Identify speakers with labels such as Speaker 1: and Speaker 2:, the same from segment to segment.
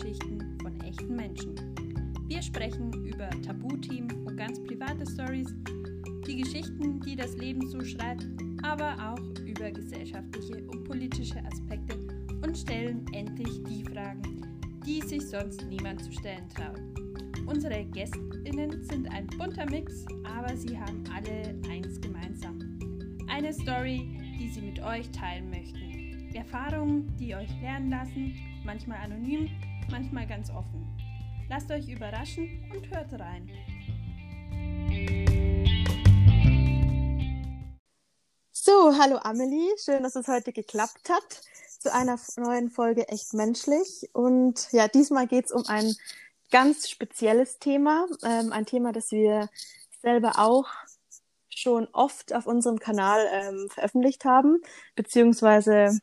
Speaker 1: Geschichten von echten Menschen. Wir sprechen über Tabuthemen und ganz private Stories, die Geschichten, die das Leben so schreibt, aber auch über gesellschaftliche und politische Aspekte und stellen endlich die Fragen, die sich sonst niemand zu stellen traut. Unsere GästInnen sind ein bunter Mix, aber sie haben alle eins gemeinsam. Eine Story, die sie mit euch teilen möchten. Erfahrungen, die euch lernen lassen, manchmal anonym, manchmal ganz offen. Lasst euch überraschen und hört rein.
Speaker 2: So, hallo Amelie, schön, dass es heute geklappt hat zu einer neuen Folge Echt Menschlich. Und ja, diesmal geht es um ein ganz spezielles Thema, ähm, ein Thema, das wir selber auch schon oft auf unserem Kanal ähm, veröffentlicht haben, beziehungsweise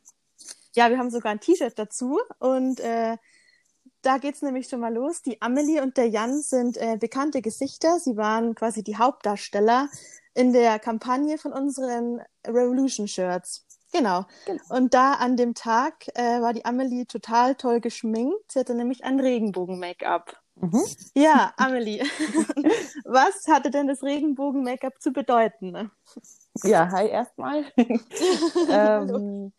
Speaker 2: ja, wir haben sogar ein T-Shirt dazu und äh, da geht's nämlich schon mal los. Die Amelie und der Jan sind äh, bekannte Gesichter. Sie waren quasi die Hauptdarsteller in der Kampagne von unseren Revolution Shirts. Genau. genau. Und da an dem Tag äh, war die Amelie total toll geschminkt. Sie hatte nämlich ein Regenbogen-Make-up. Mhm. Ja, Amelie, was hatte denn das Regenbogen-Make-up zu bedeuten?
Speaker 3: Ja, hi erstmal. ähm,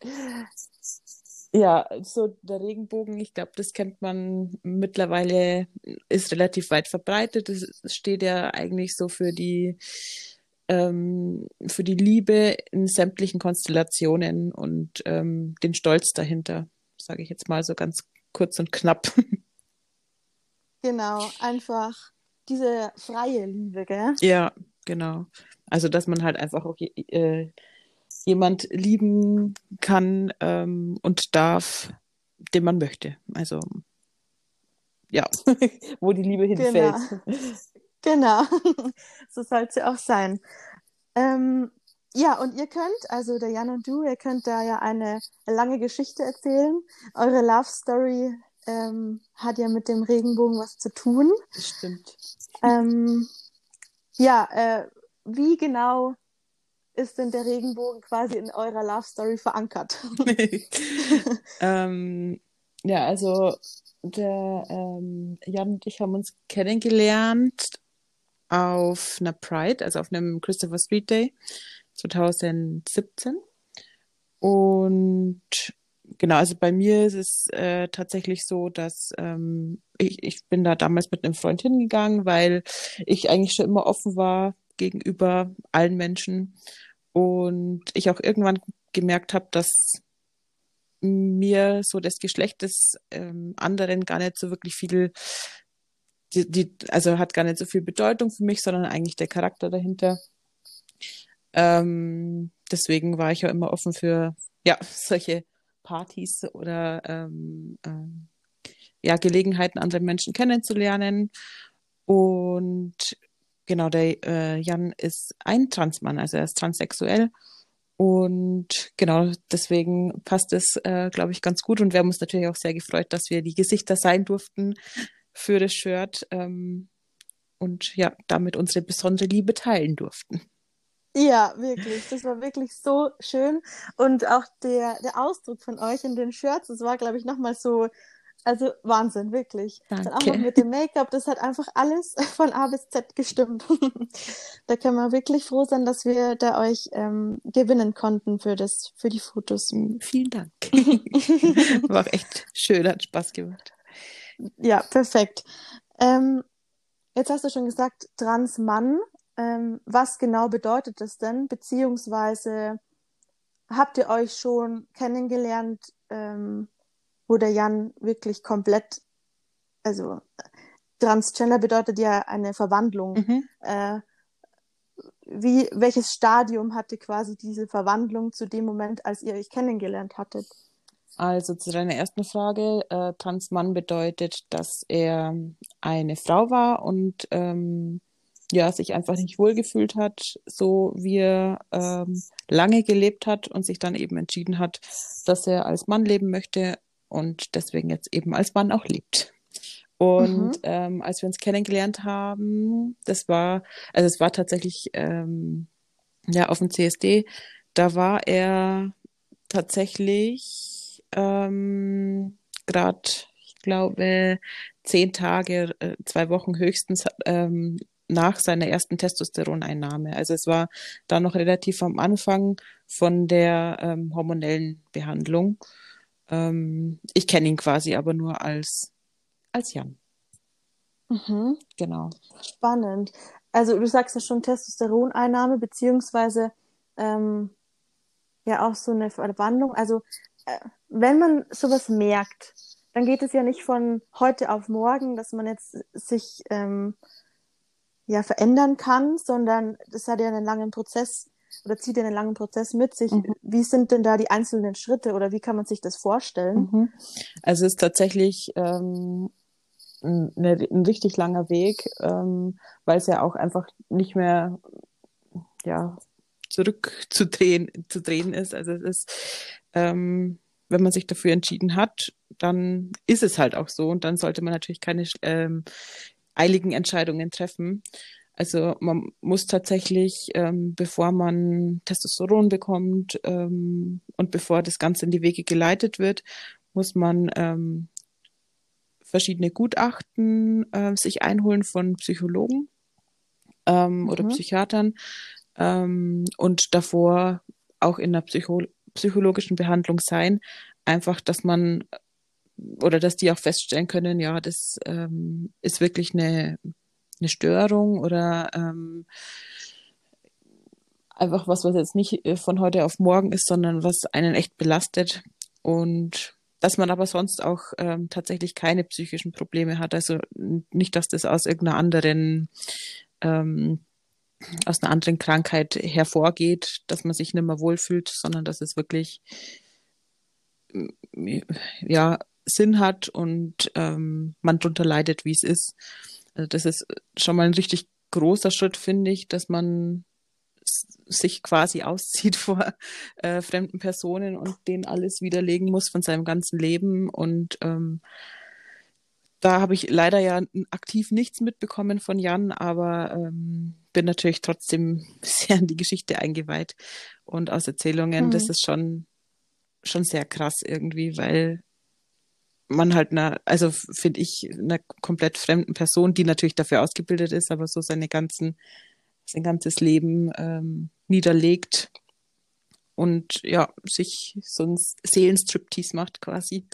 Speaker 3: ja, so der Regenbogen, ich glaube, das kennt man mittlerweile, ist relativ weit verbreitet. Das steht ja eigentlich so für die ähm, für die Liebe in sämtlichen Konstellationen und ähm, den Stolz dahinter, sage ich jetzt mal so ganz kurz und knapp.
Speaker 2: Genau, einfach diese freie Liebe, gell?
Speaker 3: Ja, genau. Also, dass man halt einfach auch äh, jemand lieben kann ähm, und darf, den man möchte. Also, ja, wo die Liebe hinfällt.
Speaker 2: Genau. Genau, so soll es ja auch sein. Ähm, ja, und ihr könnt, also der Jan und du, ihr könnt da ja eine lange Geschichte erzählen. Eure Love Story ähm, hat ja mit dem Regenbogen was zu tun.
Speaker 3: Stimmt.
Speaker 2: Ähm, ja, äh, wie genau ist denn der Regenbogen quasi in eurer Love Story verankert?
Speaker 3: ähm, ja, also der ähm, Jan und ich haben uns kennengelernt auf einer Pride, also auf einem Christopher Street Day 2017. Und genau, also bei mir ist es äh, tatsächlich so, dass ähm, ich, ich bin da damals mit einem Freund hingegangen, weil ich eigentlich schon immer offen war gegenüber allen Menschen und ich auch irgendwann gemerkt habe, dass mir so das Geschlecht des ähm, anderen gar nicht so wirklich viel die, die, also hat gar nicht so viel Bedeutung für mich, sondern eigentlich der Charakter dahinter. Ähm, deswegen war ich ja immer offen für ja solche Partys oder ähm, ähm, ja Gelegenheiten, andere Menschen kennenzulernen. Und genau, der äh, Jan ist ein Transmann, also er ist transsexuell. Und genau, deswegen passt es, äh, glaube ich, ganz gut. Und wir haben uns natürlich auch sehr gefreut, dass wir die Gesichter sein durften für das Shirt ähm, und ja, damit unsere besondere Liebe teilen durften.
Speaker 2: Ja, wirklich. Das war wirklich so schön. Und auch der, der Ausdruck von euch in den Shirts, das war, glaube ich, nochmal so, also Wahnsinn, wirklich.
Speaker 3: Danke.
Speaker 2: Dann auch noch mit dem Make-up, das hat einfach alles von A bis Z gestimmt. da kann man wirklich froh sein, dass wir da euch ähm, gewinnen konnten für, das, für die Fotos.
Speaker 3: Vielen Dank. war echt schön, hat Spaß gemacht.
Speaker 2: Ja, perfekt. Ähm, jetzt hast du schon gesagt, Transmann. Ähm, was genau bedeutet das denn? Beziehungsweise habt ihr euch schon kennengelernt, ähm, wo der Jan wirklich komplett, also Transgender bedeutet ja eine Verwandlung. Mhm. Äh, wie, welches Stadium hatte quasi diese Verwandlung zu dem Moment, als ihr euch kennengelernt hattet?
Speaker 3: Also zu deiner ersten Frage, äh, Transmann bedeutet, dass er eine Frau war und ähm, ja, sich einfach nicht wohlgefühlt hat, so wie er ähm, lange gelebt hat und sich dann eben entschieden hat, dass er als Mann leben möchte und deswegen jetzt eben als Mann auch lebt. Und mhm. ähm, als wir uns kennengelernt haben, das war, also es war tatsächlich ähm, ja auf dem CSD, da war er tatsächlich ähm, gerade, ich glaube, zehn Tage, äh, zwei Wochen höchstens ähm, nach seiner ersten Testosteroneinnahme. Also es war da noch relativ am Anfang von der ähm, hormonellen Behandlung. Ähm, ich kenne ihn quasi aber nur als, als Jan.
Speaker 2: Mhm.
Speaker 3: Genau.
Speaker 2: Spannend. Also du sagst ja schon Testosteroneinnahme, beziehungsweise ähm, ja auch so eine Verwandlung. Also äh, wenn man sowas merkt, dann geht es ja nicht von heute auf morgen, dass man jetzt sich ähm, ja verändern kann, sondern das hat ja einen langen Prozess oder zieht ja einen langen Prozess mit sich. Mhm. Wie sind denn da die einzelnen Schritte oder wie kann man sich das vorstellen?
Speaker 3: Mhm. Also es ist tatsächlich ähm, ein, ein, richtig langer Weg, ähm, weil es ja auch einfach nicht mehr ja zurückzudrehen zu drehen ist. Also es ist ähm, wenn man sich dafür entschieden hat, dann ist es halt auch so und dann sollte man natürlich keine ähm, eiligen Entscheidungen treffen. Also man muss tatsächlich, ähm, bevor man Testosteron bekommt ähm, und bevor das Ganze in die Wege geleitet wird, muss man ähm, verschiedene Gutachten äh, sich einholen von Psychologen ähm, mhm. oder Psychiatern ähm, und davor auch in der Psycho psychologischen Behandlung sein, einfach, dass man oder dass die auch feststellen können, ja, das ähm, ist wirklich eine, eine Störung oder ähm, einfach was, was jetzt nicht äh, von heute auf morgen ist, sondern was einen echt belastet und dass man aber sonst auch ähm, tatsächlich keine psychischen Probleme hat. Also nicht, dass das aus irgendeiner anderen ähm, aus einer anderen Krankheit hervorgeht, dass man sich nicht mehr wohlfühlt, sondern dass es wirklich ja Sinn hat und ähm, man drunter leidet, wie es ist. Also das ist schon mal ein richtig großer Schritt, finde ich, dass man sich quasi auszieht vor äh, fremden Personen und denen alles widerlegen muss von seinem ganzen Leben. Und ähm, da habe ich leider ja aktiv nichts mitbekommen von Jan, aber ähm, bin natürlich trotzdem sehr in die Geschichte eingeweiht und aus Erzählungen. Mhm. Das ist schon, schon sehr krass irgendwie, weil man halt einer, also finde ich, einer komplett fremden Person, die natürlich dafür ausgebildet ist, aber so seine ganzen, sein ganzes Leben ähm, niederlegt und ja, sich so ein Seelenstriptease macht quasi.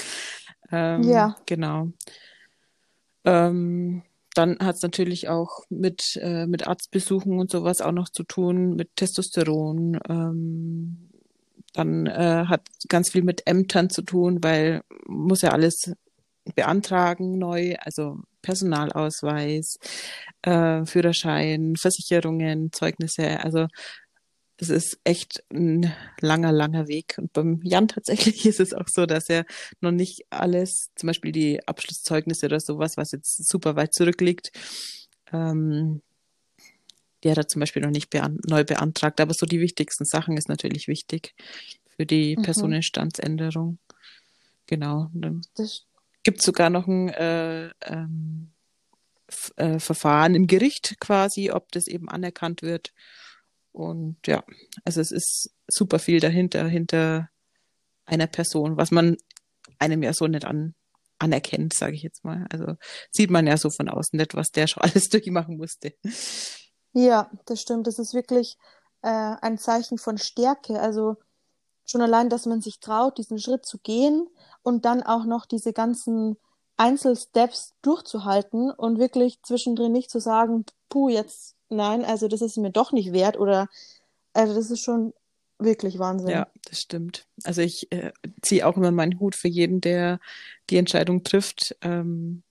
Speaker 3: Ähm, ja. Genau. Ähm, dann hat es natürlich auch mit, äh, mit Arztbesuchen und sowas auch noch zu tun, mit Testosteron. Ähm, dann äh, hat ganz viel mit Ämtern zu tun, weil muss ja alles beantragen neu, also Personalausweis, äh, Führerschein, Versicherungen, Zeugnisse. Also es ist echt ein langer, langer Weg. Und beim Jan tatsächlich ist es auch so, dass er noch nicht alles, zum Beispiel die Abschlusszeugnisse oder sowas, was jetzt super weit zurückliegt, ähm, die hat er zum Beispiel noch nicht bean neu beantragt. Aber so die wichtigsten Sachen ist natürlich wichtig für die mhm. Personenstandsänderung. Genau. Gibt sogar noch ein äh, ähm, äh, Verfahren im Gericht quasi, ob das eben anerkannt wird. Und ja, also es ist super viel dahinter, hinter einer Person, was man einem ja so nicht an, anerkennt, sage ich jetzt mal. Also sieht man ja so von außen nicht, was der schon alles durchmachen musste.
Speaker 2: Ja, das stimmt. Das ist wirklich äh, ein Zeichen von Stärke. Also schon allein, dass man sich traut, diesen Schritt zu gehen und dann auch noch diese ganzen Einzelsteps durchzuhalten und wirklich zwischendrin nicht zu sagen, puh, jetzt nein, also das ist mir doch nicht wert oder also das ist schon wirklich Wahnsinn.
Speaker 3: Ja, das stimmt. Also ich äh, ziehe auch immer meinen Hut für jeden, der die Entscheidung trifft. Ähm,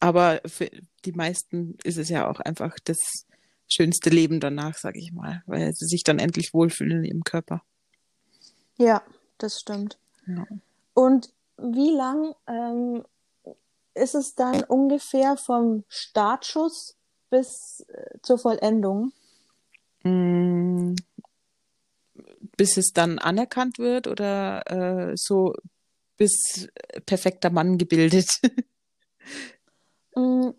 Speaker 3: aber für die meisten ist es ja auch einfach das schönste Leben danach, sage ich mal, weil sie sich dann endlich wohlfühlen in ihrem Körper.
Speaker 2: Ja, das stimmt. Ja. Und wie lang ähm, ist es dann ungefähr vom Startschuss bis äh, zur Vollendung?
Speaker 3: Mm, bis es dann anerkannt wird oder äh, so bis perfekter Mann gebildet?
Speaker 2: mm,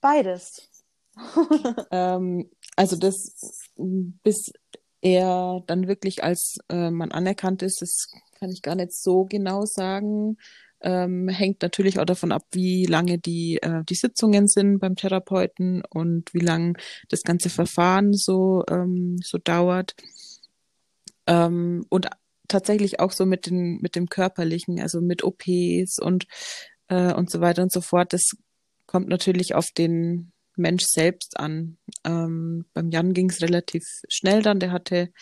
Speaker 2: beides.
Speaker 3: ähm, also das bis er dann wirklich als äh, Mann anerkannt ist, das kann ich gar nicht so genau sagen. Ähm, hängt natürlich auch davon ab, wie lange die, äh, die Sitzungen sind beim Therapeuten und wie lang das ganze Verfahren so, ähm, so dauert. Ähm, und tatsächlich auch so mit, den, mit dem Körperlichen, also mit OPs und, äh, und so weiter und so fort. Das kommt natürlich auf den Mensch selbst an. Ähm, beim Jan ging es relativ schnell dann. Der hatte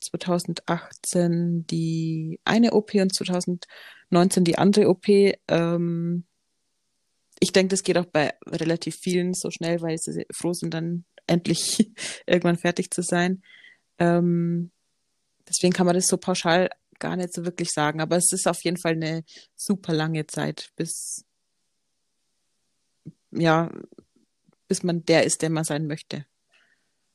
Speaker 3: 2018 die eine OP und 2019 die andere OP. Ähm, ich denke, das geht auch bei relativ vielen so schnell, weil sie froh sind, dann endlich irgendwann fertig zu sein. Ähm, deswegen kann man das so pauschal gar nicht so wirklich sagen. Aber es ist auf jeden Fall eine super lange Zeit, bis ja, bis man der ist, der man sein möchte.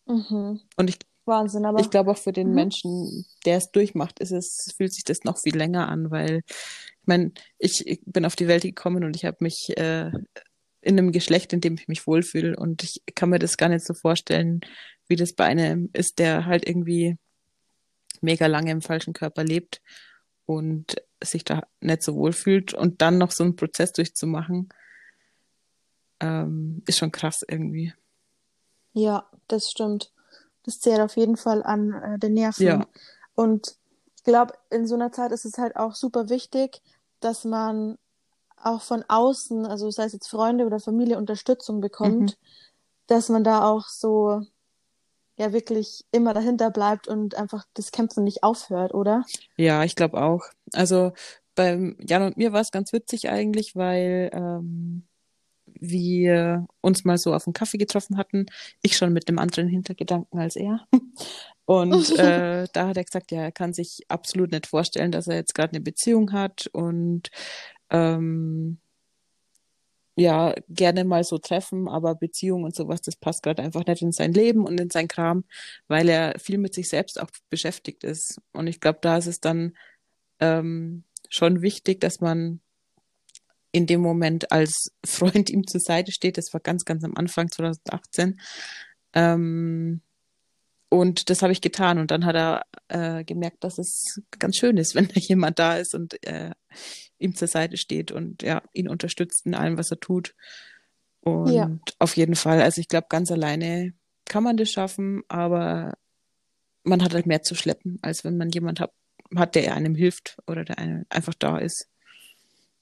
Speaker 2: Mhm.
Speaker 3: Und ich
Speaker 2: Wahnsinn, aber
Speaker 3: ich glaube auch für den
Speaker 2: Mhm.
Speaker 3: Menschen, der es durchmacht, ist es, fühlt sich das noch viel länger an, weil ich meine, ich, ich bin auf die Welt gekommen und ich habe mich äh, in einem Geschlecht, in dem ich mich wohlfühle und ich kann mir das gar nicht so vorstellen, wie das bei einem ist, der halt irgendwie mega lange im falschen Körper lebt und sich da nicht so wohlfühlt und dann noch so einen Prozess durchzumachen, ähm, ist schon krass irgendwie.
Speaker 2: ja, das stimmt. Das zehrt auf jeden Fall an äh, den Nerven.
Speaker 3: Ja.
Speaker 2: Und ich glaube, in so einer Zeit ist es halt auch super wichtig, dass man auch von außen, also sei es jetzt Freunde oder Familie, Unterstützung bekommt, dass man da auch so ja wirklich immer dahinter bleibt und einfach das Kämpfen nicht aufhört, oder?
Speaker 3: Ja, ich glaube auch. Also beim Jan und mir war es ganz witzig eigentlich, weil ähm, wir uns mal so auf einen Kaffee getroffen hatten. Ich schon mit einem anderen Hintergedanken als er. Und äh, da hat er gesagt, ja, er kann sich absolut nicht vorstellen, dass er jetzt gerade eine Beziehung hat und ähm, ja, gerne mal so treffen, aber Beziehung und sowas, das passt gerade einfach nicht in sein Leben und in sein Kram, weil er viel mit sich selbst auch beschäftigt ist. Und ich glaube, da ist es dann ähm, schon wichtig, dass man in dem Moment als Freund ihm zur Seite steht. Das war ganz, ganz am Anfang 2018. Ähm, und das habe ich getan. Und dann hat er äh, gemerkt, dass es ganz schön ist, wenn da jemand da ist und äh, ihm zur Seite steht und ja, ihn unterstützt in allem, was er tut. Und
Speaker 2: Ja.
Speaker 3: auf jeden Fall, also ich glaube, ganz alleine kann man das schaffen, aber man hat halt mehr zu schleppen, als wenn man jemand hat, hat der einem hilft oder der einem einfach da ist.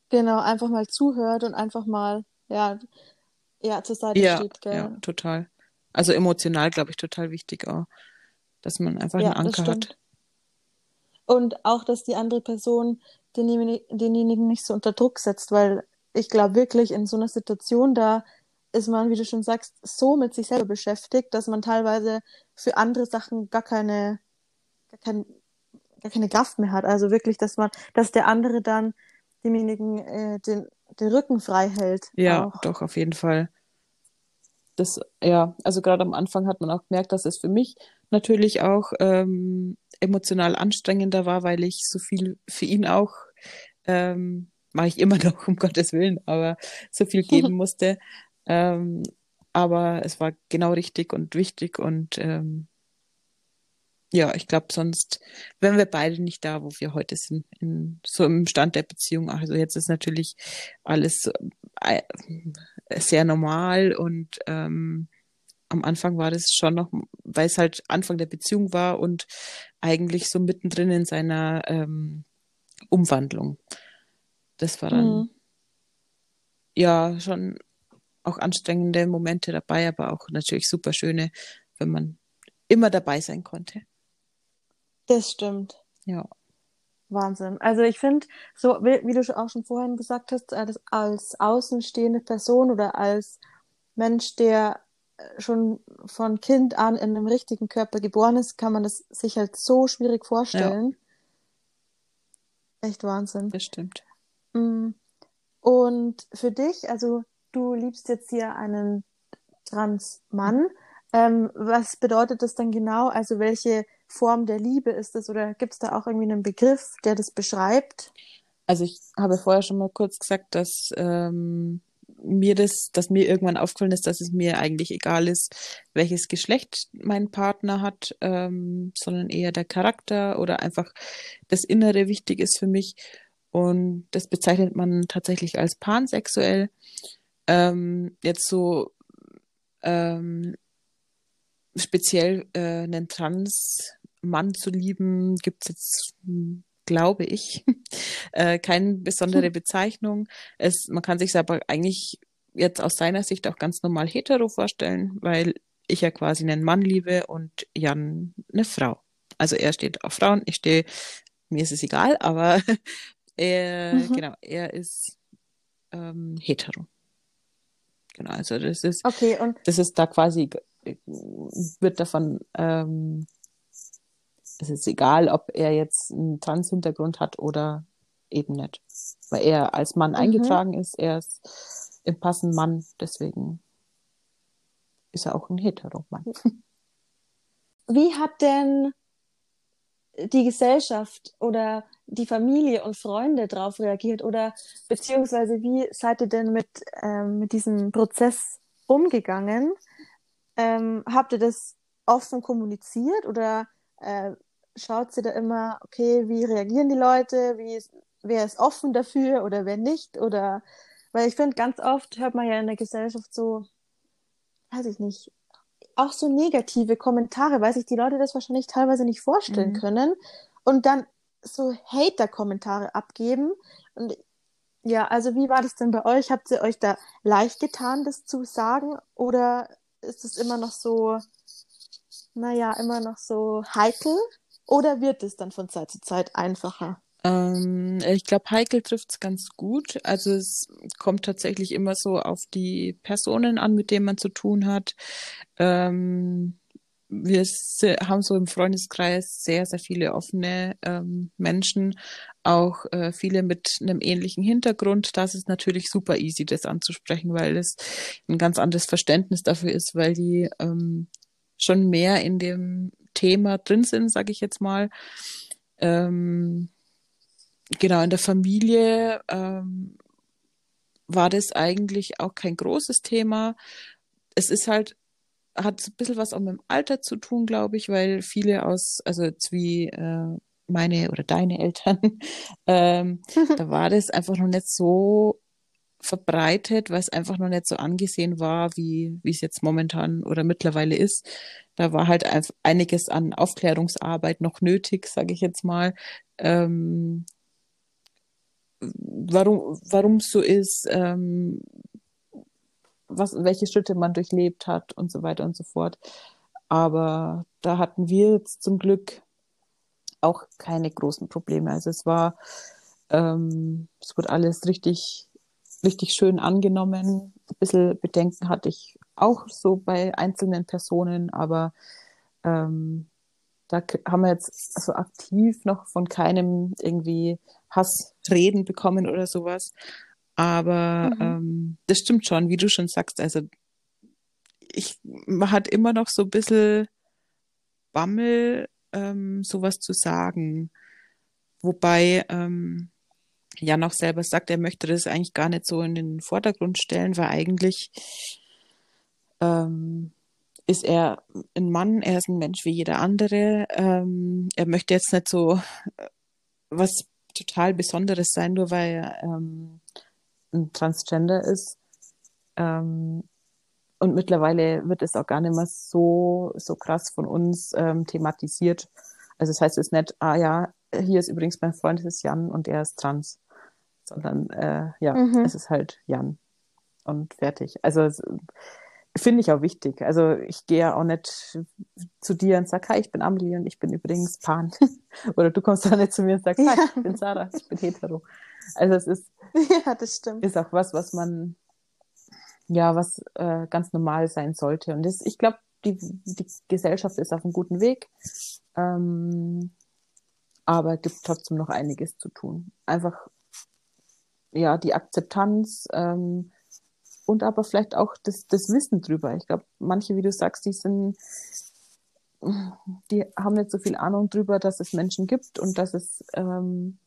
Speaker 2: Genau, einfach mal zuhört und einfach mal, ja, ja, zur Seite
Speaker 3: Ja,
Speaker 2: steht, gell?
Speaker 3: ja, total. Also emotional, glaube ich, total wichtig auch, dass man einfach
Speaker 2: Ja,
Speaker 3: einen Anker hat.
Speaker 2: Und auch, dass die andere Person denjenigen, denjenigen nicht so unter Druck setzt, weil ich glaube wirklich, in so einer Situation, da ist man, wie du schon sagst, so mit sich selber beschäftigt, dass man teilweise für andere Sachen gar keine, gar kein, gar keine Kraft mehr hat. Also wirklich, dass man, dass der andere dann demjenigen äh, den, den Rücken frei hält.
Speaker 3: Ja,
Speaker 2: auch.
Speaker 3: doch, auf jeden Fall. Das, ja, also gerade am Anfang hat man auch gemerkt, dass es für mich natürlich auch ähm, emotional anstrengender war, weil ich so viel für ihn auch, ähm, mache ich immer noch, um Gottes Willen, aber so viel geben musste. Ähm, aber es war genau richtig und wichtig und ähm, ja, ich glaube, sonst wären wir beide nicht da, wo wir heute sind, in, so im Stand der Beziehung. Also jetzt ist natürlich alles äh, sehr normal und ähm, am Anfang war das schon noch, weil es halt Anfang der Beziehung war und eigentlich so mittendrin in seiner ähm, Umwandlung. Das war dann
Speaker 2: Mhm.
Speaker 3: ja schon auch anstrengende Momente dabei, aber auch natürlich super schöne, wenn man immer dabei sein konnte.
Speaker 2: Das stimmt.
Speaker 3: Ja.
Speaker 2: Wahnsinn. Also ich finde, so wie, wie du auch schon vorhin gesagt hast, das als außenstehende Person oder als Mensch, der äh, schon von Kind an in einem richtigen Körper geboren ist, kann man das sich halt so schwierig vorstellen. Echt Wahnsinn.
Speaker 3: Das stimmt.
Speaker 2: Mm. Und für dich, also du liebst jetzt hier einen Trans-Mann. Ähm, was bedeutet das dann genau? Also welche Form der Liebe ist es? Oder gibt es da auch irgendwie einen Begriff, der das beschreibt?
Speaker 3: Also ich habe vorher schon mal kurz gesagt, dass ähm, mir das, dass mir irgendwann aufgefallen ist, dass es mir eigentlich egal ist, welches Geschlecht mein Partner hat, ähm, sondern eher der Charakter oder einfach das Innere wichtig ist für mich. Und das bezeichnet man tatsächlich als pansexuell. Ähm, jetzt so ähm, speziell äh, einen Trans-Mann zu lieben, gibt es jetzt, hm, glaube ich, äh, keine besondere Bezeichnung. Es, man kann sich aber eigentlich jetzt aus seiner Sicht auch ganz normal hetero vorstellen, weil ich ja quasi einen Mann liebe und Jan eine Frau. Also er steht auf Frauen, ich stehe, mir ist es egal, aber er, mhm. genau, er ist ähm, hetero. Genau, also das ist,
Speaker 2: okay, und
Speaker 3: das ist da quasi, wird davon, ähm, es ist egal, ob er jetzt einen Trans-Hintergrund hat oder eben nicht. Weil er als Mann mhm. eingetragen ist, er ist im Passen Mann, deswegen ist er auch ein Hetero-Mann.
Speaker 2: Wie hat denn die Gesellschaft oder die Familie und Freunde darauf reagiert oder beziehungsweise wie seid ihr denn mit, ähm, mit diesem Prozess umgegangen? Ähm, habt ihr das offen kommuniziert oder äh, schaut ihr da immer, okay, wie reagieren die Leute, wie ist, wer ist offen dafür oder wer nicht? Oder weil ich finde, ganz oft hört man ja in der Gesellschaft so, weiß ich nicht, auch so negative Kommentare, weil sich die Leute das wahrscheinlich teilweise nicht vorstellen mhm. können und dann so Hater-Kommentare abgeben. Und ja, also wie war das denn bei euch? Habt ihr euch da leicht getan, das zu sagen? Oder ist es immer noch so, naja, immer noch so heikel? Oder wird es dann von Zeit zu Zeit einfacher?
Speaker 3: Ähm, ich glaube, heikel trifft es ganz gut. Also es kommt tatsächlich immer so auf die Personen an, mit denen man zu tun hat. Ähm, wir haben so im Freundeskreis sehr, sehr viele offene ähm, Menschen, auch äh, viele mit einem ähnlichen Hintergrund. Das ist natürlich super easy, das anzusprechen, weil es ein ganz anderes Verständnis dafür ist, weil die ähm, schon mehr in dem Thema drin sind, sage ich jetzt mal. Ähm, genau, in der Familie ähm, war das eigentlich auch kein großes Thema. Es ist halt, hat ein bisschen was auch mit dem Alter zu tun, glaube ich, weil viele aus, also jetzt wie äh, meine oder deine Eltern, ähm, da war das einfach noch nicht so verbreitet, weil es einfach noch nicht so angesehen war, wie, wie es jetzt momentan oder mittlerweile ist. Da war halt einiges an Aufklärungsarbeit noch nötig, sage ich jetzt mal. Ähm, warum warum es so ist, ähm, was, welche Schritte man durchlebt hat und so weiter und so fort. Aber da hatten wir jetzt zum Glück auch keine großen Probleme. Also es war, ähm, es wurde alles richtig, richtig schön angenommen. Ein bisschen Bedenken hatte ich auch so bei einzelnen Personen, aber ähm, da haben wir jetzt so aktiv noch von keinem irgendwie Hassreden bekommen oder sowas. Aber mhm. ähm, das stimmt schon, wie du schon sagst. Also ich, man hat immer noch so ein bisschen Bammel, ähm, sowas zu sagen. Wobei ähm, Jan auch selber sagt, er möchte das eigentlich gar nicht so in den Vordergrund stellen, weil eigentlich ähm, ist er ein Mann, er ist ein Mensch wie jeder andere. Ähm, er möchte jetzt nicht so äh, was total Besonderes sein, nur weil er ähm, ein Transgender ist. Ähm, und mittlerweile wird es auch gar nicht mehr so, so krass von uns ähm, thematisiert. Also das heißt es ist nicht, ah ja, hier ist übrigens mein Freund, das ist Jan und er ist trans. Sondern äh, ja, mhm. es ist halt Jan. Und fertig. Also es, finde ich auch wichtig. Also ich gehe ja auch nicht zu dir und sage, hi, ich bin Amelie und ich bin übrigens Pan. Oder du kommst auch nicht zu mir und sagst, hi, ich bin Sarah, ich bin hetero. Also es ist,
Speaker 2: ja, das stimmt.
Speaker 3: ist auch was, was man, ja, was äh, ganz normal sein sollte. Und das, ich glaube, die, die Gesellschaft ist auf einem guten Weg. Ähm, aber es gibt trotzdem noch einiges zu tun. Einfach, ja, die Akzeptanz, ähm, und aber vielleicht auch das, das Wissen drüber. Ich glaube, manche, wie du sagst, die sind, die haben nicht so viel Ahnung drüber, dass es Menschen gibt und dass es ähm,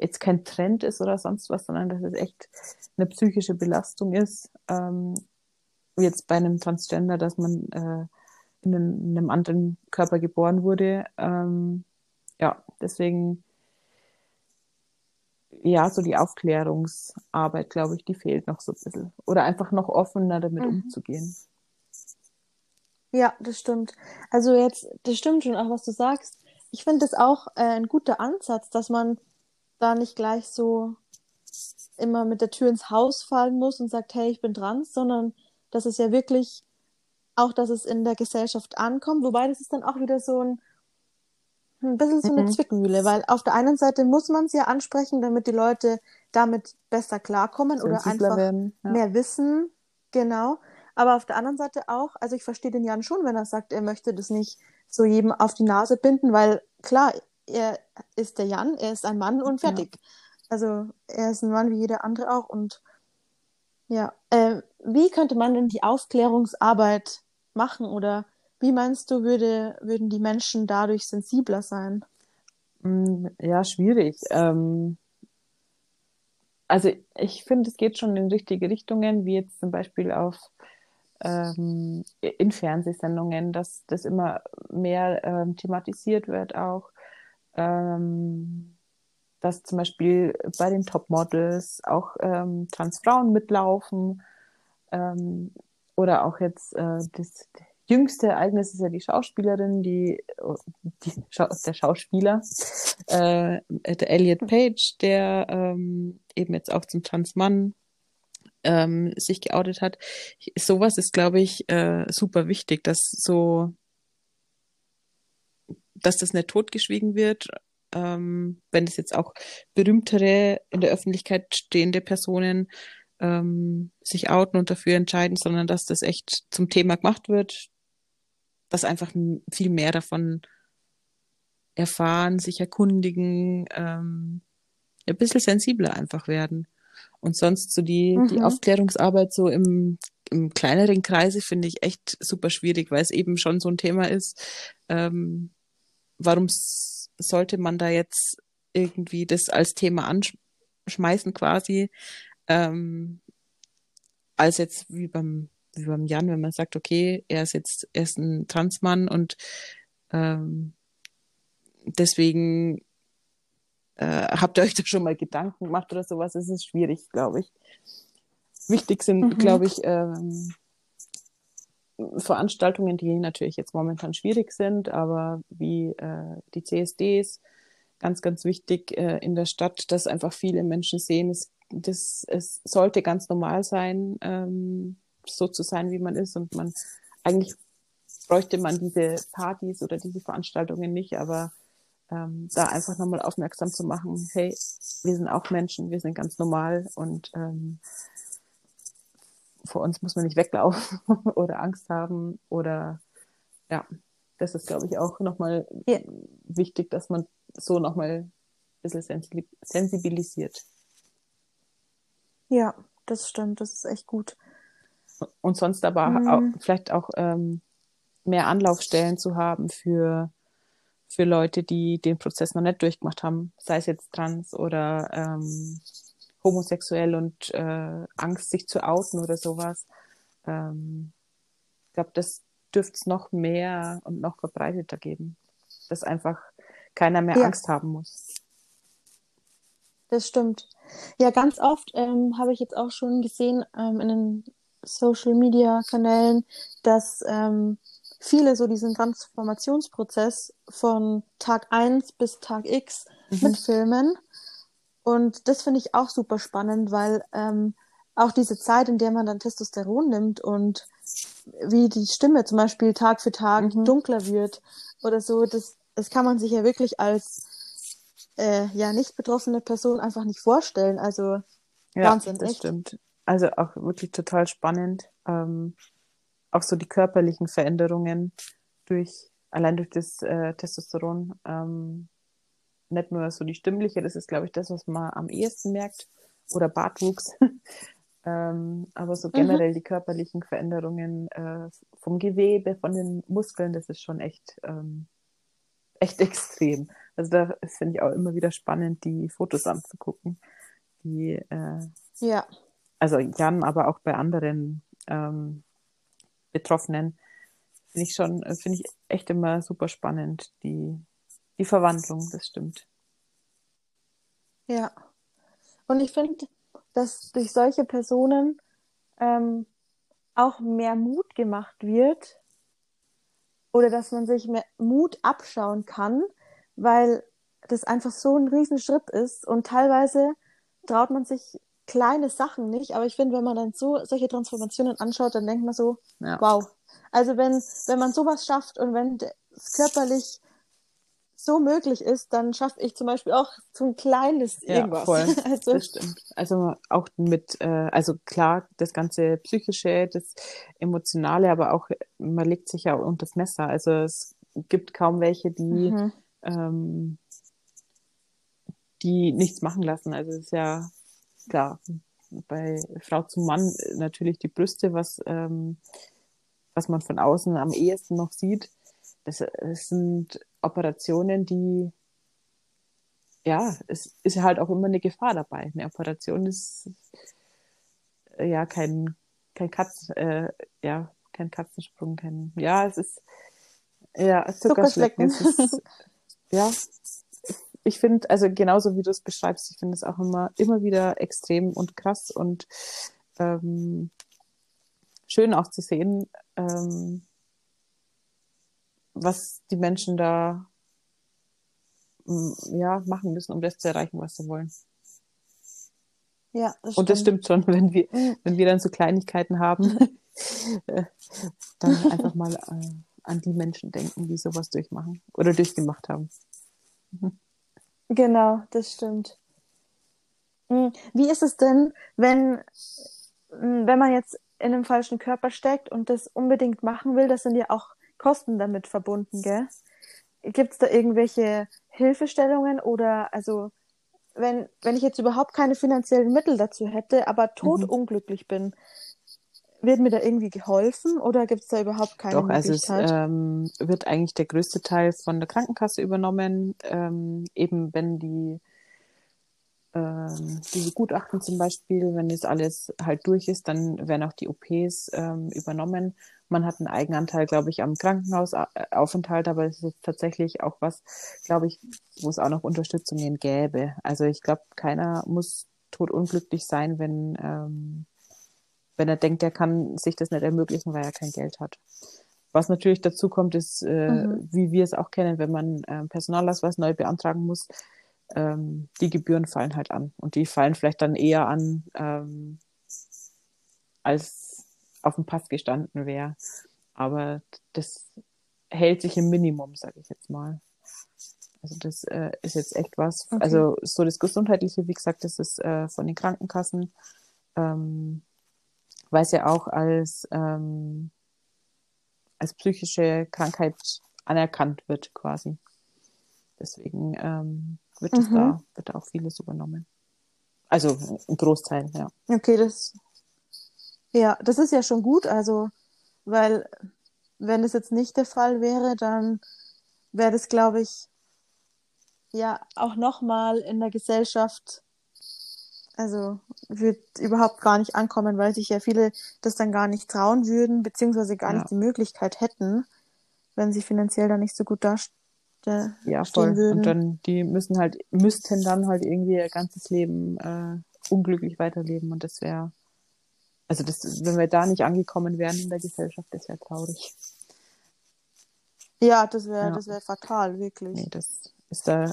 Speaker 3: jetzt kein Trend ist oder sonst was, sondern dass es echt eine psychische Belastung ist. Ähm, jetzt bei einem Transgender, dass man äh, in, einem, in, einem, anderen Körper geboren wurde. Ähm, ja, deswegen ja, so die Aufklärungsarbeit, glaube ich, die fehlt noch so ein bisschen. Oder einfach noch offener damit mhm. umzugehen.
Speaker 2: Ja, das stimmt. Also jetzt, das stimmt schon auch, was du sagst. Ich finde das auch äh, ein guter Ansatz, dass man da nicht gleich so immer mit der Tür ins Haus fallen muss und sagt, hey, ich bin trans, sondern dass es ja wirklich auch, dass es in der Gesellschaft ankommt. Wobei das ist dann auch wieder so ein, ein bisschen so eine mhm. Zwickmühle, weil auf der einen Seite muss man es ja ansprechen, damit die Leute damit besser klarkommen oder einfach werden, ja. mehr wissen. Genau. Aber auf der anderen Seite auch, also ich verstehe den Jan schon, wenn er sagt, er möchte das nicht so jedem auf die Nase binden, weil klar, er ist der Jan, er ist ein Mann und fertig. Ja. Also er ist ein Mann wie jeder andere auch und ja, äh, wie könnte man denn die Aufklärungsarbeit machen oder wie meinst du, würde, würden die Menschen dadurch sensibler sein?
Speaker 3: Mm, ja, schwierig. Ähm, also ich finde, es geht schon in richtige Richtungen, wie jetzt zum Beispiel auf ähm, in Fernsehsendungen, dass das immer mehr ähm, thematisiert wird auch. Ähm, dass zum Beispiel bei den Topmodels auch ähm, Transfrauen mitlaufen ähm, oder auch jetzt äh, das, jüngste Ereignis ist ja die Schauspielerin, die, die der Schauspieler, äh, der Elliot Page, der ähm, eben jetzt auch zum Transmann ähm, sich geoutet hat. Sowas ist, glaube ich, äh, super wichtig, dass so, dass das nicht totgeschwiegen wird, ähm, wenn es jetzt auch berühmtere in der Öffentlichkeit stehende Personen ähm, sich outen und dafür entscheiden, sondern dass das echt zum Thema gemacht wird, dass einfach viel mehr davon erfahren, sich erkundigen, ähm, ein bisschen sensibler einfach werden. Und sonst so die, mhm. die Aufklärungsarbeit so im, im kleineren Kreise finde ich echt super schwierig, weil es eben schon so ein Thema ist. Ähm, warum sollte man da jetzt irgendwie das als Thema anschmeißen quasi, ähm, als jetzt wie beim wie beim Jan, wenn man sagt, okay, er ist jetzt er ist ein Transmann und ähm, deswegen äh, habt ihr euch da schon mal Gedanken gemacht oder sowas? Es ist schwierig, glaube ich. Wichtig sind, mhm. glaube ich, ähm, Veranstaltungen, die natürlich jetzt momentan schwierig sind, aber wie äh, die CSDs, ganz, ganz wichtig äh, in der Stadt, dass einfach viele Menschen sehen, es, das, es sollte ganz normal sein, ähm, so zu sein, wie man ist und man eigentlich bräuchte man diese Partys oder diese Veranstaltungen nicht, aber ähm, da einfach nochmal aufmerksam zu machen, hey, wir sind auch Menschen, wir sind ganz normal und ähm, vor uns muss man nicht weglaufen oder Angst haben oder ja, das ist, glaube ich, auch nochmal yeah. wichtig, dass man so nochmal ein bisschen sensibilisiert.
Speaker 2: Ja, das stimmt, das ist echt gut.
Speaker 3: Und sonst aber mhm. auch, vielleicht auch ähm, mehr Anlaufstellen zu haben für für Leute, die den Prozess noch nicht durchgemacht haben, sei es jetzt trans oder ähm, homosexuell und äh, Angst, sich zu outen oder sowas. Ähm, ich glaube, das dürfte es noch mehr und noch verbreiteter geben, dass einfach keiner mehr ja. Angst haben muss.
Speaker 2: Das stimmt. Ja, ganz oft ähm, habe ich jetzt auch schon gesehen ähm, in den Social Media Kanälen, dass ähm, viele so diesen Transformationsprozess von Tag 1 bis Tag X mhm. mitfilmen. Und das finde ich auch super spannend, weil ähm, auch diese Zeit, in der man dann Testosteron nimmt und wie die Stimme zum Beispiel Tag für Tag mhm. dunkler wird oder so, das, das kann man sich ja wirklich als äh, ja nicht betroffene Person einfach nicht vorstellen. Also
Speaker 3: ja, Wahnsinn, das echt. stimmt. Also auch wirklich total spannend. Ähm, auch so die körperlichen Veränderungen durch, allein durch das äh, Testosteron. Ähm, nicht nur so die stimmliche, das ist, glaube ich, das, was man am ehesten merkt, oder Bartwuchs. ähm, aber so generell mhm. die körperlichen Veränderungen äh, vom Gewebe, von den Muskeln, das ist schon echt, ähm, echt extrem. Also da finde ich auch immer wieder spannend, die Fotos anzugucken. Die, äh,
Speaker 2: ja.
Speaker 3: Also Jan, aber auch bei anderen ähm, Betroffenen. Finde ich schon, äh, finde ich echt immer super spannend, die, die Verwandlung, das stimmt.
Speaker 2: Ja. Und ich finde, dass durch solche Personen ähm, auch mehr Mut gemacht wird oder dass man sich mehr Mut abschauen kann, weil das einfach so ein Riesenschritt ist und teilweise traut man sich kleine Sachen nicht, aber ich finde, wenn man dann so solche Transformationen anschaut, dann denkt man so, ja. wow. Also wenn, wenn man sowas schafft und wenn es körperlich so möglich ist, dann schaffe ich zum Beispiel auch so ein kleines ja, irgendwas.
Speaker 3: Voll. Also, das stimmt. Also auch mit, äh, also klar, das ganze psychische, das emotionale, aber auch man legt sich ja unter das Messer. Also es gibt kaum welche, die mhm. ähm, die nichts machen lassen. Also es ist ja klar bei Frau zum Mann natürlich die Brüste, was ähm, was man von außen am ehesten noch sieht. Das, das sind Operationen, die, ja, es ist halt auch immer eine Gefahr dabei. Eine Operation ist äh, ja kein, kein Katz, äh, ja, kein Katzensprung, kein, ja, es ist, ja, Zuckerschlecken. Ist, ja, ich finde, also genauso wie du es beschreibst, ich finde es auch immer, immer wieder extrem und krass und ähm, schön auch zu sehen, ähm, was die Menschen da ja, machen müssen, um das zu erreichen, was sie wollen. Ja, das Und das stimmt schon, wenn wir, wenn wir dann so Kleinigkeiten haben, äh, dann einfach mal äh, an die Menschen denken, die sowas durchmachen oder durchgemacht haben.
Speaker 2: Genau, das stimmt. Mhm. Wie ist es denn, wenn, wenn man jetzt in einem falschen Körper steckt und das unbedingt machen will? Das sind ja auch Kosten damit verbunden, gell? Gibt es da irgendwelche Hilfestellungen oder also wenn, wenn ich jetzt überhaupt keine finanziellen Mittel dazu hätte, aber totunglücklich mhm. bin, wird mir da irgendwie geholfen oder gibt es da überhaupt keine Doch,
Speaker 3: Möglichkeit? also es ähm, wird eigentlich der größte Teil von der Krankenkasse übernommen, ähm, eben wenn die ähm, diese Gutachten zum Beispiel, wenn das alles halt durch ist, dann werden auch die OPs ähm, übernommen. Man hat einen Eigenanteil, glaube ich, am Krankenhausaufenthalt, aber es ist tatsächlich auch was, glaube ich, wo es auch noch Unterstützungen gäbe. Also ich glaube, keiner muss totunglücklich sein, wenn, ähm, wenn er denkt, er kann sich das nicht ermöglichen, weil er kein Geld hat. Was natürlich dazu kommt, ist, äh, mhm. wie wir es auch kennen, wenn man äh, Personalausweis neu beantragen muss, ähm, die Gebühren fallen halt an. Und die fallen vielleicht dann eher an, ähm, als auf dem Pass gestanden wäre. Aber das hält sich im Minimum, sage ich jetzt mal. Also das äh, ist jetzt echt was. Okay. Also so das Gesundheitliche, wie gesagt, das ist äh, von den Krankenkassen, ähm, weil es ja auch als, ähm, als psychische Krankheit anerkannt wird quasi. Deswegen ähm, wird mhm. da wird auch vieles übernommen. Also ein Großteil, ja.
Speaker 2: Okay, das ja, das ist ja schon gut, also, weil wenn es jetzt nicht der Fall wäre, dann wäre das, glaube ich, ja auch nochmal in der Gesellschaft, also wird überhaupt gar nicht ankommen, weil sich ja viele das dann gar nicht trauen würden, beziehungsweise gar ja. nicht die Möglichkeit hätten, wenn sie finanziell dann nicht so gut dastehen
Speaker 3: ja, voll. würden. Und dann, die müssen halt, müssten dann halt irgendwie ihr ganzes Leben äh, unglücklich weiterleben und das wäre also das, wenn wir da nicht angekommen wären in der Gesellschaft, das wäre traurig.
Speaker 2: Ja, das wäre ja. das wäre fatal, wirklich.
Speaker 3: Nee, das ist da.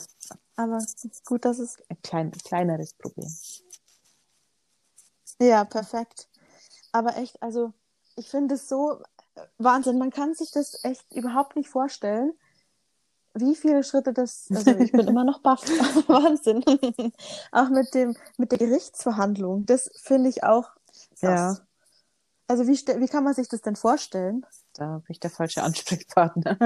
Speaker 2: Aber gut, dass es.
Speaker 3: Ein klein, kleineres Problem.
Speaker 2: Ja, perfekt. Aber echt, also ich finde es so Wahnsinn. Man kann sich das echt überhaupt nicht vorstellen, wie viele Schritte das. Also ich bin immer noch baff. Wahnsinn. auch mit dem mit der Gerichtsverhandlung. Das finde ich auch ja. Also wie, wie kann man sich das denn vorstellen?
Speaker 3: Da bin ich der falsche Ansprechpartner.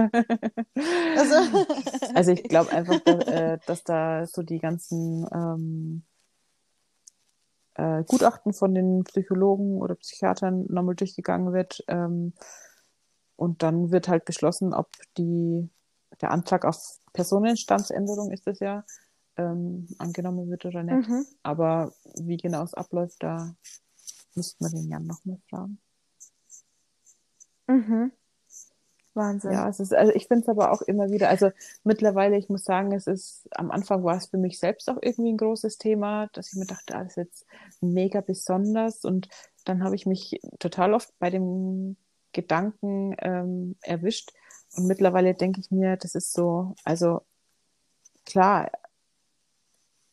Speaker 3: Also, also ich glaube einfach, dass, äh, dass, da so die ganzen ähm, äh, Gutachten von den Psychologen oder Psychiatern nochmal durchgegangen wird. Ähm, und dann wird halt beschlossen, ob die, der Antrag auf Personenstandsänderung ist es ja, ähm, angenommen wird oder nicht. Mhm. Aber wie genau es abläuft, da Müssten wir den Jan nochmal fragen.
Speaker 2: Mhm. Wahnsinn.
Speaker 3: Ja, es ist, also ich finde es aber auch immer wieder, also mittlerweile, ich muss sagen, es ist, am Anfang war es für mich selbst auch irgendwie ein großes Thema, dass ich mir dachte, ah, das ist jetzt mega besonders und dann habe ich mich total oft bei dem Gedanken ähm, erwischt und mittlerweile denke ich mir, das ist so, also klar,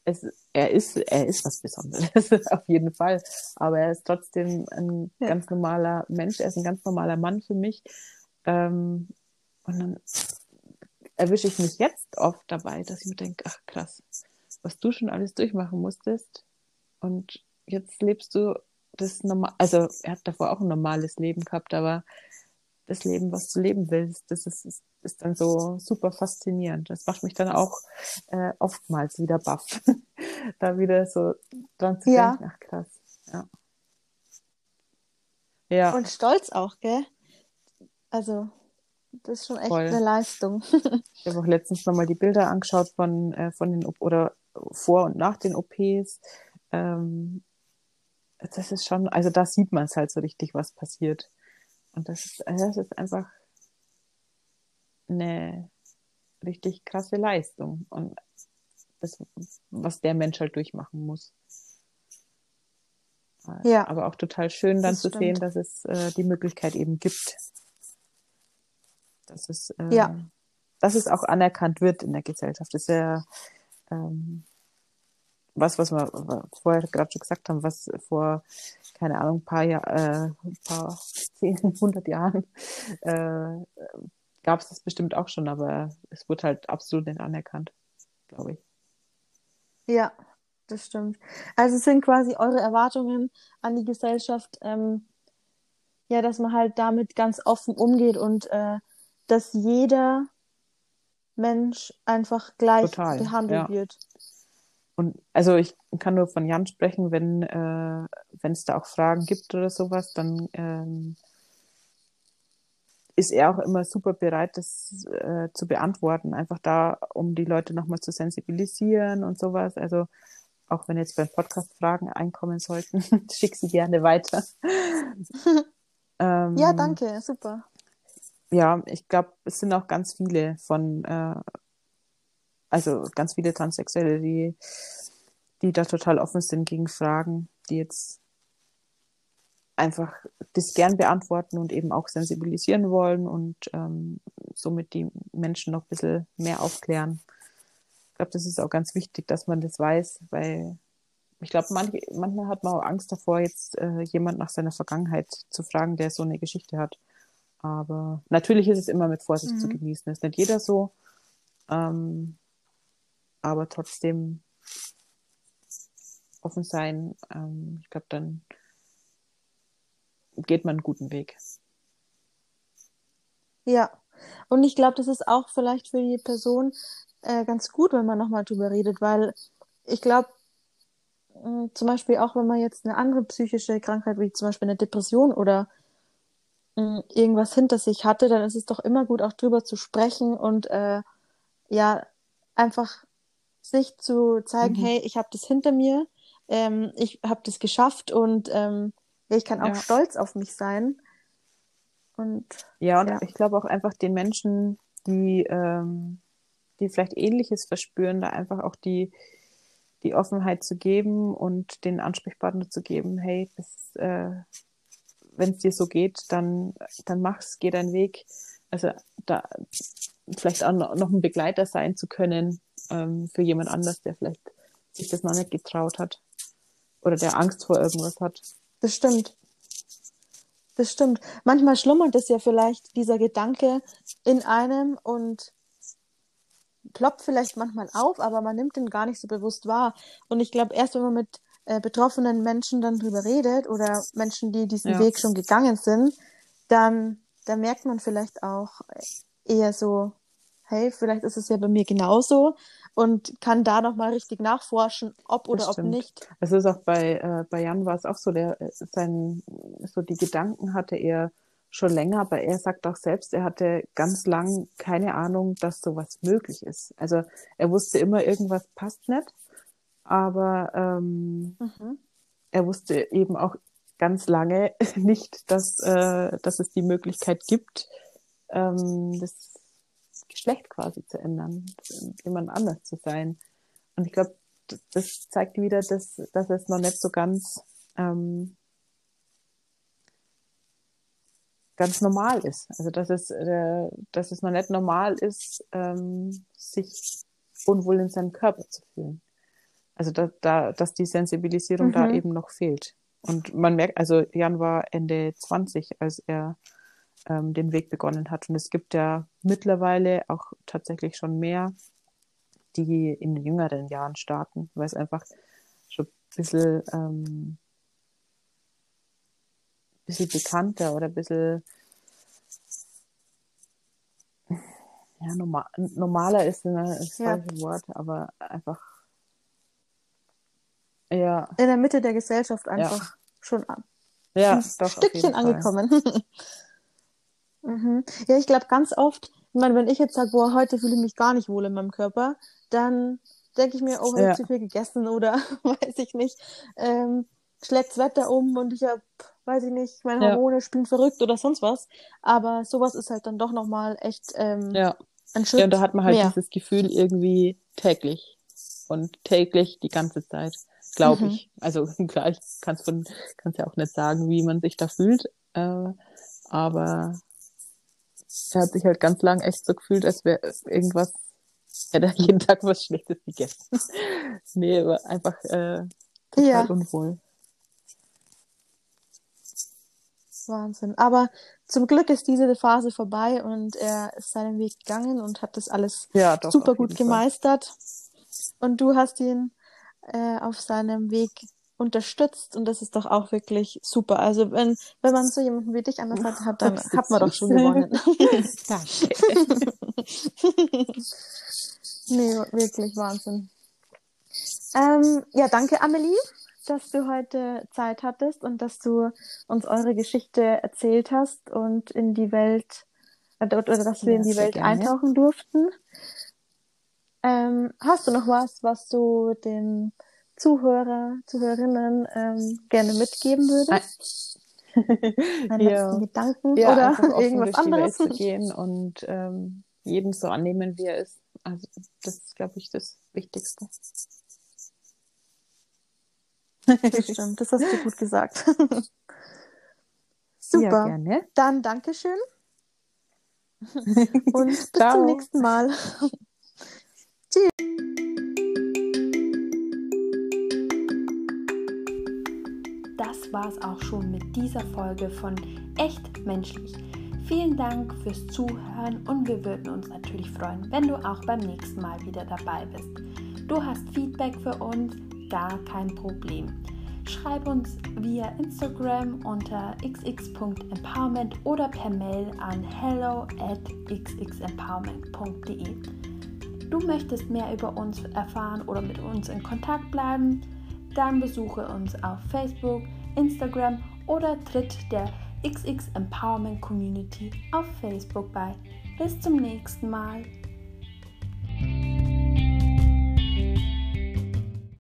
Speaker 3: es, er ist, er ist was Besonderes, auf jeden Fall. Aber er ist trotzdem ein ja. ganz normaler Mensch, er ist ein ganz normaler Mann für mich. Ähm, und dann erwische ich mich jetzt oft dabei, dass ich mir denke, ach krass, was du schon alles durchmachen musstest. Und jetzt lebst du das normal, also er hat davor auch ein normales Leben gehabt, aber das Leben, was du leben willst, das ist, ist, ist dann so super faszinierend. Das macht mich dann auch äh, oftmals wieder baff, da wieder so dran zu ja. denken. Ach krass, ja.
Speaker 2: Ja. Und stolz auch, gell? Also, das ist schon echt Voll. eine Leistung.
Speaker 3: ich habe auch letztens nochmal die Bilder angeschaut von, äh, von den, oder vor und nach den OPs. Ähm, das ist schon, also da sieht man es halt so richtig, was passiert. Und das ist, das ist einfach eine richtig krasse Leistung. Und das, was der Mensch halt durchmachen muss. Ja. Aber auch total schön dann zu stimmt. sehen, dass es äh, die Möglichkeit eben gibt. Dass es, äh, ja. dass es auch anerkannt wird in der Gesellschaft. Das ist ja ähm, was, was wir vorher gerade schon gesagt haben, was vor, keine Ahnung, ein paar, Jahr, äh, paar zehn, hundert Jahren äh, gab es das bestimmt auch schon, aber es wurde halt absolut nicht anerkannt, glaube ich.
Speaker 2: Ja, das stimmt. Also es sind quasi eure Erwartungen an die Gesellschaft, ähm, ja, dass man halt damit ganz offen umgeht und äh, dass jeder Mensch einfach gleich Total, behandelt ja. wird.
Speaker 3: Und also ich kann nur von Jan sprechen, wenn äh, wenn es da auch Fragen gibt oder sowas, dann ähm, ist er auch immer super bereit, das äh, zu beantworten. Einfach da, um die Leute nochmal zu sensibilisieren und sowas. Also auch wenn jetzt beim Podcast Fragen einkommen sollten, schick sie gerne weiter.
Speaker 2: ähm, ja, danke, super.
Speaker 3: Ja, ich glaube, es sind auch ganz viele von äh, also ganz viele Transsexuelle, die, die da total offen sind gegen Fragen, die jetzt einfach das gern beantworten und eben auch sensibilisieren wollen und ähm, somit die Menschen noch ein bisschen mehr aufklären. Ich glaube, das ist auch ganz wichtig, dass man das weiß, weil ich glaube, manchmal hat man auch Angst davor, jetzt äh, jemand nach seiner Vergangenheit zu fragen, der so eine Geschichte hat. Aber natürlich ist es immer mit Vorsicht mhm. zu genießen. Ist nicht jeder so. Ähm, aber trotzdem offen sein. Ähm, ich glaube, dann geht man einen guten Weg.
Speaker 2: Ja, und ich glaube, das ist auch vielleicht für die Person äh, ganz gut, wenn man nochmal drüber redet, weil ich glaube, hm, zum Beispiel auch wenn man jetzt eine andere psychische Krankheit wie zum Beispiel eine Depression oder irgendwas hinter sich hatte, dann ist es doch immer gut, auch drüber zu sprechen und äh, ja, einfach sich zu zeigen, mhm. hey, ich habe das hinter mir, ähm, ich habe das geschafft und ähm, ich kann auch ja. stolz auf mich sein. Und,
Speaker 3: ja, und ja. ich glaube auch einfach den Menschen, die, ähm, die vielleicht Ähnliches verspüren, da einfach auch die, die Offenheit zu geben und den Ansprechpartner zu geben, hey, äh, wenn es dir so geht, dann, dann mach's, geh deinen Weg. Also da vielleicht auch noch ein Begleiter sein zu können, ähm, für jemand anders, der vielleicht sich das noch nicht getraut hat oder der Angst vor irgendwas hat.
Speaker 2: Das stimmt. Das stimmt. Manchmal schlummert es ja vielleicht dieser Gedanke in einem und ploppt vielleicht manchmal auf, aber man nimmt ihn gar nicht so bewusst wahr. Und ich glaube, erst wenn man mit äh, betroffenen Menschen dann drüber redet oder Menschen, die diesen ja. Weg schon gegangen sind, dann, dann merkt man vielleicht auch eher so, hey, vielleicht ist es ja bei mir genauso und kann da nochmal richtig nachforschen, ob oder ob nicht.
Speaker 3: Es ist auch bei, äh, bei Jan war es auch so, der äh, sein, so die Gedanken hatte er schon länger, aber er sagt auch selbst, er hatte ganz lang keine Ahnung, dass sowas möglich ist. Also er wusste immer, irgendwas passt nicht, aber ähm, mhm. er wusste eben auch ganz lange nicht, dass, äh, dass es die Möglichkeit gibt, ähm, das Geschlecht quasi zu ändern, jemand anders zu sein. Und ich glaube, das zeigt wieder, dass, dass es noch nicht so ganz ähm, ganz normal ist. Also dass es, äh, dass es noch nicht normal ist, ähm, sich unwohl in seinem Körper zu fühlen. Also da, da, dass die Sensibilisierung mhm. da eben noch fehlt. Und man merkt, also Jan war Ende 20, als er ähm, den Weg begonnen hat. Und es gibt ja mittlerweile auch tatsächlich schon mehr, die in den jüngeren Jahren starten, weil es einfach schon ein bisschen, ähm, bisschen bekannter oder ein bisschen ja, normal, normaler ist ein das ja. falsche Wort, aber einfach ja.
Speaker 2: In der Mitte der Gesellschaft einfach ja. schon an.
Speaker 3: Ja,
Speaker 2: ein doch, Stückchen angekommen. mhm. Ja, ich glaube ganz oft, ich meine, wenn ich jetzt sage, boah, heute fühle ich mich gar nicht wohl in meinem Körper, dann denke ich mir, oh, habe ja. ich zu viel gegessen oder weiß ich nicht, ähm, schlägt das Wetter um und ich habe, weiß ich nicht, meine Hormone ja. spielen verrückt oder sonst was. Aber sowas ist halt dann doch nochmal echt ähm,
Speaker 3: ja. ein Schritt. Ja, und da hat man halt mehr. dieses Gefühl irgendwie täglich und täglich die ganze Zeit glaube mhm. ich. Also klar, ich kann es ja auch nicht sagen, wie man sich da fühlt, äh, aber er hat sich halt ganz lang echt so gefühlt, als wäre irgendwas, hätte er jeden Tag was Schlechtes gegessen. nee, aber einfach äh, total ja. unwohl.
Speaker 2: Wahnsinn. Aber zum Glück ist diese Phase vorbei und er ist seinen Weg gegangen und hat das alles ja, doch, super gut gemeistert. Fall. Und du hast ihn äh, auf seinem Weg unterstützt und das ist doch auch wirklich super. Also wenn, wenn man so jemanden wie dich an der Seite hat, dann hat man doch schon gewonnen. Danke. nee, wirklich Wahnsinn. Ähm, ja, danke Amelie, dass du heute Zeit hattest und dass du uns eure Geschichte erzählt hast und in die Welt oder, oder dass wir ja, in die Welt gerne. eintauchen durften. Ähm, hast du noch was, was du den Zuhörer, Zuhörerinnen ähm, gerne mitgeben würdest? Meine ja. Gedanken ja, oder irgendwas anderes?
Speaker 3: zu gehen und ähm, jeden so annehmen, wie er ist. Also das ist, glaube ich, das Wichtigste.
Speaker 2: Das stimmt, das hast du gut gesagt. Super. Ja, gerne. Dann Dankeschön. Und bis zum nächsten Mal. Tschüss.
Speaker 1: Das war's auch schon mit dieser Folge von Echt Menschlich. Vielen Dank fürs Zuhören und wir würden uns natürlich freuen, wenn du auch beim nächsten Mal wieder dabei bist. Du hast Feedback für uns? Gar kein Problem. Schreib uns via Instagram unter xx.empowerment oder per Mail an hello at xxempowerment.de. Du möchtest mehr über uns erfahren oder mit uns in Kontakt bleiben? Dann besuche uns auf Facebook, Instagram oder tritt der XX Empowerment Community auf Facebook bei. Bis zum nächsten Mal.